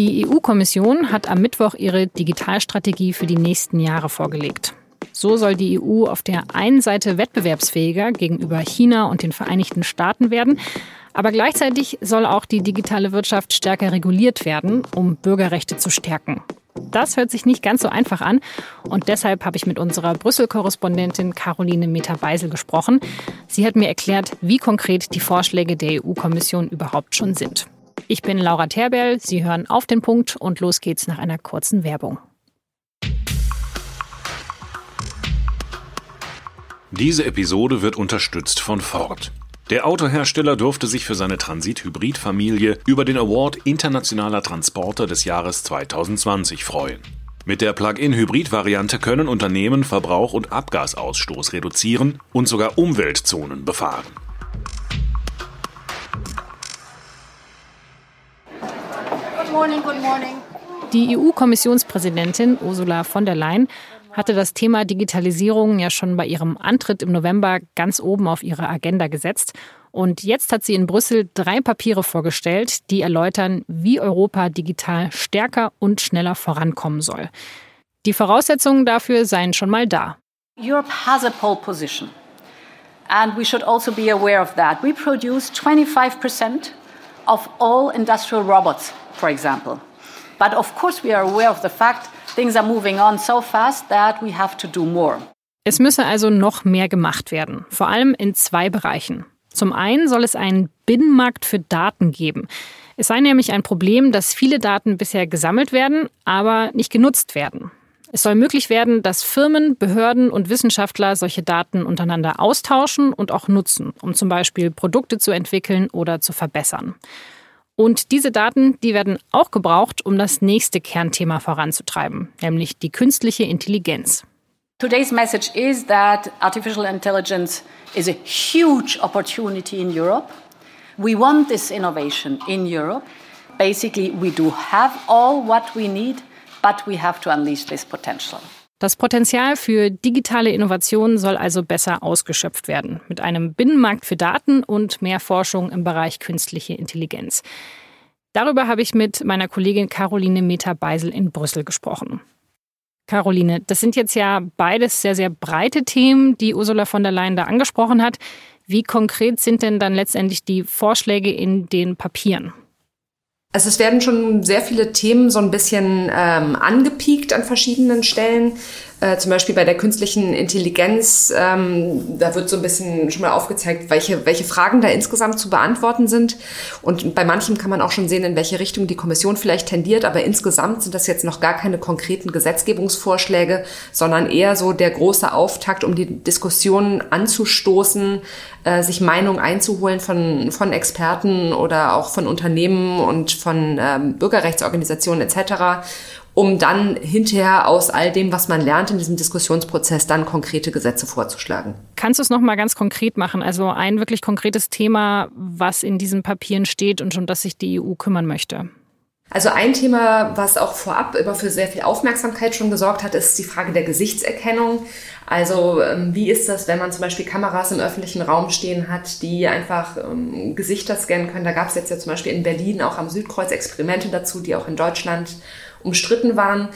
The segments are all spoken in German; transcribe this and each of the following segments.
Die EU-Kommission hat am Mittwoch ihre Digitalstrategie für die nächsten Jahre vorgelegt. So soll die EU auf der einen Seite wettbewerbsfähiger gegenüber China und den Vereinigten Staaten werden, aber gleichzeitig soll auch die digitale Wirtschaft stärker reguliert werden, um Bürgerrechte zu stärken. Das hört sich nicht ganz so einfach an und deshalb habe ich mit unserer Brüssel-Korrespondentin Caroline Meter-Beisel gesprochen. Sie hat mir erklärt, wie konkret die Vorschläge der EU-Kommission überhaupt schon sind. Ich bin Laura Terberl, Sie hören auf den Punkt und los geht's nach einer kurzen Werbung. Diese Episode wird unterstützt von Ford. Der Autohersteller durfte sich für seine Transit-Hybrid-Familie über den Award Internationaler Transporter des Jahres 2020 freuen. Mit der Plug-in-Hybrid-Variante können Unternehmen Verbrauch und Abgasausstoß reduzieren und sogar Umweltzonen befahren. Good morning, good morning. Die EU-Kommissionspräsidentin Ursula von der Leyen hatte das Thema Digitalisierung ja schon bei ihrem Antritt im November ganz oben auf ihre Agenda gesetzt. Und jetzt hat sie in Brüssel drei Papiere vorgestellt, die erläutern, wie Europa digital stärker und schneller vorankommen soll. Die Voraussetzungen dafür seien schon mal da. Europe has a pole position. And we should also be aware of that. We produce 25% of all industrial robots, for example. But of course we are aware of the fact things are moving on so fast that we have to do more. Es müsse also noch mehr gemacht werden, vor allem in zwei Bereichen. Zum einen soll es einen Binnenmarkt für Daten geben. Es sei nämlich ein Problem, dass viele Daten bisher gesammelt werden, aber nicht genutzt werden. Es soll möglich werden, dass Firmen, Behörden und Wissenschaftler solche Daten untereinander austauschen und auch nutzen, um zum Beispiel Produkte zu entwickeln oder zu verbessern. Und diese Daten, die werden auch gebraucht, um das nächste Kernthema voranzutreiben, nämlich die künstliche Intelligenz. Today's message is that artificial intelligence is a huge opportunity in Europe. We want this innovation in Europe. Basically, we do have all what we need, but we have to unleash this potential. Das Potenzial für digitale Innovationen soll also besser ausgeschöpft werden, mit einem Binnenmarkt für Daten und mehr Forschung im Bereich künstliche Intelligenz. Darüber habe ich mit meiner Kollegin Caroline Meter-Beisel in Brüssel gesprochen. Caroline, das sind jetzt ja beides sehr, sehr breite Themen, die Ursula von der Leyen da angesprochen hat. Wie konkret sind denn dann letztendlich die Vorschläge in den Papieren? Also es werden schon sehr viele Themen so ein bisschen ähm, angepiekt an verschiedenen Stellen. Äh, zum Beispiel bei der künstlichen Intelligenz, ähm, da wird so ein bisschen schon mal aufgezeigt, welche, welche Fragen da insgesamt zu beantworten sind. Und bei manchem kann man auch schon sehen, in welche Richtung die Kommission vielleicht tendiert. Aber insgesamt sind das jetzt noch gar keine konkreten Gesetzgebungsvorschläge, sondern eher so der große Auftakt, um die Diskussion anzustoßen, äh, sich Meinungen einzuholen von, von Experten oder auch von Unternehmen und von ähm, Bürgerrechtsorganisationen etc um dann hinterher aus all dem, was man lernt in diesem Diskussionsprozess, dann konkrete Gesetze vorzuschlagen. Kannst du es noch mal ganz konkret machen? Also ein wirklich konkretes Thema, was in diesen Papieren steht und um das sich die EU kümmern möchte? Also ein Thema, was auch vorab immer für sehr viel Aufmerksamkeit schon gesorgt hat, ist die Frage der Gesichtserkennung. Also ähm, wie ist das, wenn man zum Beispiel Kameras im öffentlichen Raum stehen hat, die einfach ähm, Gesichter scannen können? Da gab es jetzt ja zum Beispiel in Berlin auch am Südkreuz Experimente dazu, die auch in Deutschland umstritten waren.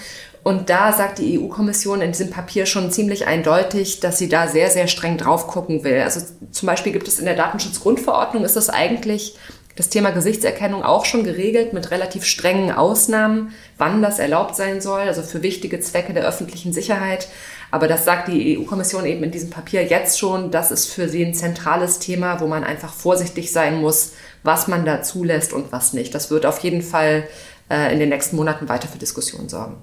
Und da sagt die EU-Kommission in diesem Papier schon ziemlich eindeutig, dass sie da sehr, sehr streng drauf gucken will. Also zum Beispiel gibt es in der Datenschutzgrundverordnung, ist das eigentlich das Thema Gesichtserkennung auch schon geregelt mit relativ strengen Ausnahmen, wann das erlaubt sein soll, also für wichtige Zwecke der öffentlichen Sicherheit. Aber das sagt die EU-Kommission eben in diesem Papier jetzt schon. Das ist für sie ein zentrales Thema, wo man einfach vorsichtig sein muss, was man da zulässt und was nicht. Das wird auf jeden Fall äh, in den nächsten Monaten weiter für Diskussionen sorgen.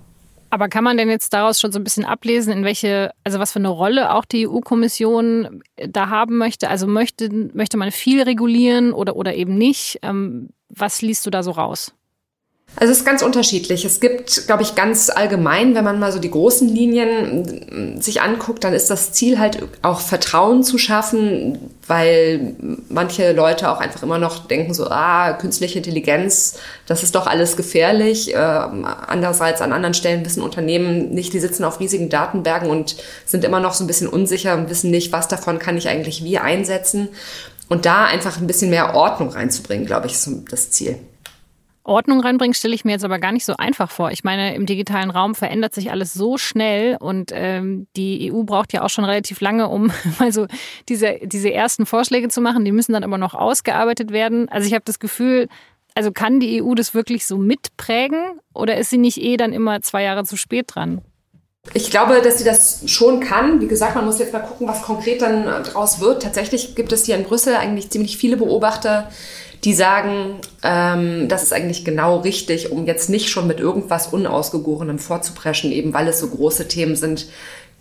Aber kann man denn jetzt daraus schon so ein bisschen ablesen, in welche, also was für eine Rolle auch die EU-Kommission da haben möchte? Also möchte, möchte man viel regulieren oder, oder eben nicht? Ähm, was liest du da so raus? Also es ist ganz unterschiedlich. Es gibt, glaube ich, ganz allgemein, wenn man mal so die großen Linien äh, sich anguckt, dann ist das Ziel halt auch Vertrauen zu schaffen, weil manche Leute auch einfach immer noch denken so, ah, künstliche Intelligenz, das ist doch alles gefährlich. Äh, andererseits an anderen Stellen wissen Unternehmen nicht, die sitzen auf riesigen Datenbergen und sind immer noch so ein bisschen unsicher und wissen nicht, was davon kann ich eigentlich wie einsetzen. Und da einfach ein bisschen mehr Ordnung reinzubringen, glaube ich, ist das Ziel. Ordnung reinbringen, stelle ich mir jetzt aber gar nicht so einfach vor. Ich meine, im digitalen Raum verändert sich alles so schnell und ähm, die EU braucht ja auch schon relativ lange, um mal so diese, diese ersten Vorschläge zu machen. Die müssen dann aber noch ausgearbeitet werden. Also ich habe das Gefühl, also kann die EU das wirklich so mitprägen oder ist sie nicht eh dann immer zwei Jahre zu spät dran? Ich glaube, dass sie das schon kann. Wie gesagt, man muss jetzt mal gucken, was konkret dann daraus wird. Tatsächlich gibt es hier in Brüssel eigentlich ziemlich viele Beobachter, die sagen, ähm, das ist eigentlich genau richtig, um jetzt nicht schon mit irgendwas Unausgegorenem vorzupreschen, eben weil es so große Themen sind,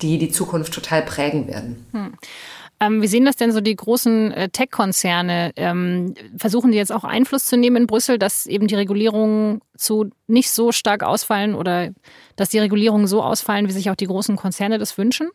die die Zukunft total prägen werden. Hm. Ähm, wie sehen das denn so die großen äh, Tech-Konzerne? Ähm, versuchen die jetzt auch Einfluss zu nehmen in Brüssel, dass eben die Regulierungen zu nicht so stark ausfallen oder dass die Regulierungen so ausfallen, wie sich auch die großen Konzerne das wünschen?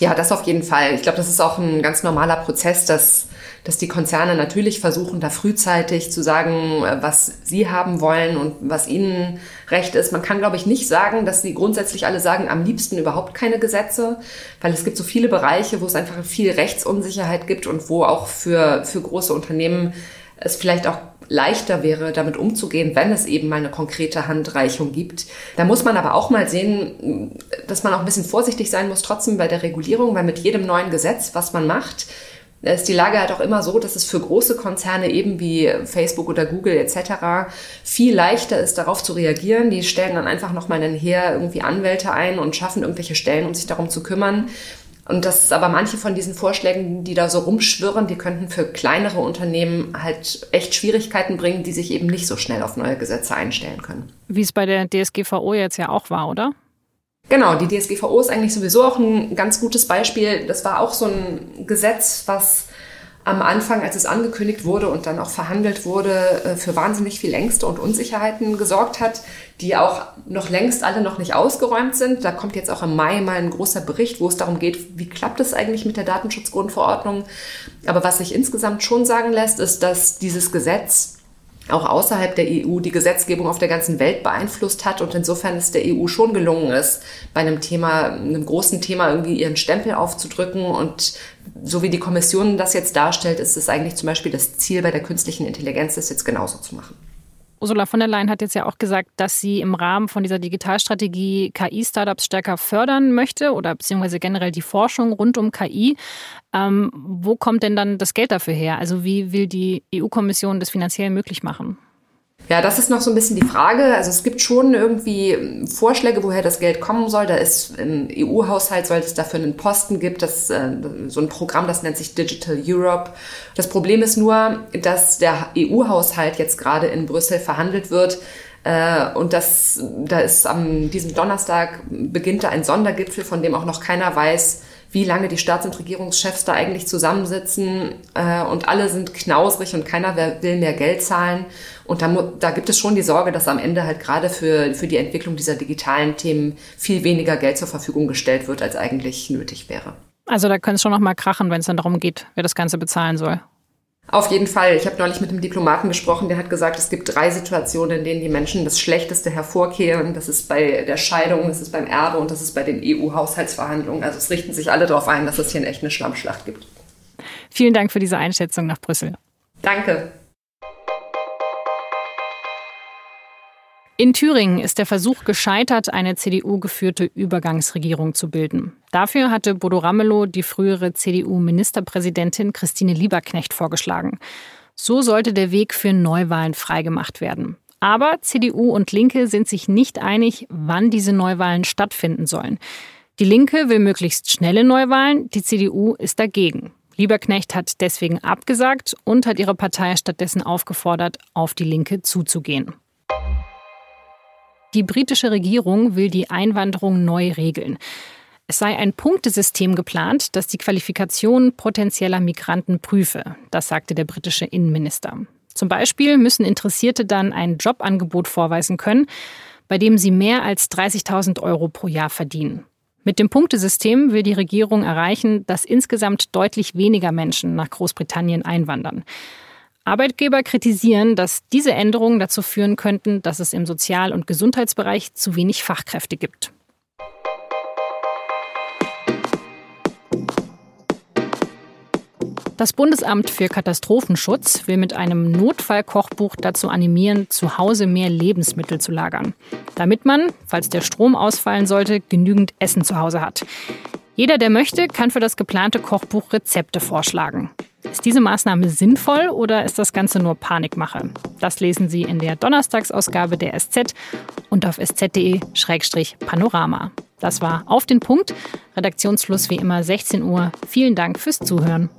Ja, das auf jeden Fall. Ich glaube, das ist auch ein ganz normaler Prozess, dass, dass die Konzerne natürlich versuchen, da frühzeitig zu sagen, äh, was sie haben wollen und was ihnen recht ist. Man kann, glaube ich, nicht sagen, dass sie grundsätzlich alle sagen, am liebsten überhaupt keine Gesetze, weil es gibt so viele Bereiche, wo es einfach viel Rechtsunsicherheit gibt und wo auch für, für große Unternehmen es vielleicht auch leichter wäre, damit umzugehen, wenn es eben mal eine konkrete Handreichung gibt. Da muss man aber auch mal sehen, dass man auch ein bisschen vorsichtig sein muss, trotzdem bei der Regulierung, weil mit jedem neuen Gesetz, was man macht, ist die Lage halt auch immer so, dass es für große Konzerne eben wie Facebook oder Google etc. viel leichter ist, darauf zu reagieren. Die stellen dann einfach nochmal einen Heer irgendwie Anwälte ein und schaffen irgendwelche Stellen, um sich darum zu kümmern. Und das ist aber manche von diesen Vorschlägen, die da so rumschwirren, die könnten für kleinere Unternehmen halt echt Schwierigkeiten bringen, die sich eben nicht so schnell auf neue Gesetze einstellen können. Wie es bei der DSGVO jetzt ja auch war, oder? Genau, die DSGVO ist eigentlich sowieso auch ein ganz gutes Beispiel. Das war auch so ein Gesetz, was am Anfang, als es angekündigt wurde und dann auch verhandelt wurde, äh, für wahnsinnig viel Ängste und Unsicherheiten gesorgt hat, die auch noch längst alle noch nicht ausgeräumt sind. Da kommt jetzt auch im Mai mal ein großer Bericht, wo es darum geht, wie klappt es eigentlich mit der Datenschutzgrundverordnung. Aber was sich insgesamt schon sagen lässt, ist, dass dieses Gesetz auch außerhalb der EU die Gesetzgebung auf der ganzen Welt beeinflusst hat und insofern es der EU schon gelungen ist, bei einem Thema, einem großen Thema irgendwie ihren Stempel aufzudrücken und so wie die Kommission das jetzt darstellt, ist es eigentlich zum Beispiel das Ziel bei der künstlichen Intelligenz, das jetzt genauso zu machen. Ursula von der Leyen hat jetzt ja auch gesagt, dass sie im Rahmen von dieser Digitalstrategie KI-Startups stärker fördern möchte oder beziehungsweise generell die Forschung rund um KI. Ähm, wo kommt denn dann das Geld dafür her? Also wie will die EU-Kommission das finanziell möglich machen? Ja, das ist noch so ein bisschen die Frage. Also es gibt schon irgendwie Vorschläge, woher das Geld kommen soll. Da ist im EU-Haushalt, soll es dafür einen Posten gibt, das, äh, so ein Programm, das nennt sich Digital Europe. Das Problem ist nur, dass der EU-Haushalt jetzt gerade in Brüssel verhandelt wird. Äh, und das, da ist am diesem Donnerstag beginnt da ein Sondergipfel, von dem auch noch keiner weiß, wie lange die Staats- und Regierungschefs da eigentlich zusammensitzen äh, und alle sind knausrig und keiner will mehr Geld zahlen. Und da, da gibt es schon die Sorge, dass am Ende halt gerade für, für die Entwicklung dieser digitalen Themen viel weniger Geld zur Verfügung gestellt wird, als eigentlich nötig wäre. Also da könnte es schon noch mal krachen, wenn es dann darum geht, wer das Ganze bezahlen soll. Auf jeden Fall. Ich habe neulich mit einem Diplomaten gesprochen, der hat gesagt, es gibt drei Situationen, in denen die Menschen das Schlechteste hervorkehren. Das ist bei der Scheidung, das ist beim Erbe und das ist bei den EU-Haushaltsverhandlungen. Also es richten sich alle darauf ein, dass es hier echt eine Schlammschlacht gibt. Vielen Dank für diese Einschätzung nach Brüssel. Danke. In Thüringen ist der Versuch gescheitert, eine CDU-geführte Übergangsregierung zu bilden. Dafür hatte Bodo Ramelow die frühere CDU-Ministerpräsidentin Christine Lieberknecht vorgeschlagen. So sollte der Weg für Neuwahlen freigemacht werden. Aber CDU und Linke sind sich nicht einig, wann diese Neuwahlen stattfinden sollen. Die Linke will möglichst schnelle Neuwahlen, die CDU ist dagegen. Lieberknecht hat deswegen abgesagt und hat ihre Partei stattdessen aufgefordert, auf die Linke zuzugehen. Die britische Regierung will die Einwanderung neu regeln. Es sei ein Punktesystem geplant, das die Qualifikation potenzieller Migranten prüfe. Das sagte der britische Innenminister. Zum Beispiel müssen Interessierte dann ein Jobangebot vorweisen können, bei dem sie mehr als 30.000 Euro pro Jahr verdienen. Mit dem Punktesystem will die Regierung erreichen, dass insgesamt deutlich weniger Menschen nach Großbritannien einwandern. Arbeitgeber kritisieren, dass diese Änderungen dazu führen könnten, dass es im Sozial- und Gesundheitsbereich zu wenig Fachkräfte gibt. Das Bundesamt für Katastrophenschutz will mit einem Notfallkochbuch dazu animieren, zu Hause mehr Lebensmittel zu lagern. Damit man, falls der Strom ausfallen sollte, genügend Essen zu Hause hat. Jeder, der möchte, kann für das geplante Kochbuch Rezepte vorschlagen. Ist diese Maßnahme sinnvoll oder ist das Ganze nur Panikmache? Das lesen Sie in der Donnerstagsausgabe der SZ und auf sz.de-panorama. Das war auf den Punkt. Redaktionsschluss wie immer 16 Uhr. Vielen Dank fürs Zuhören.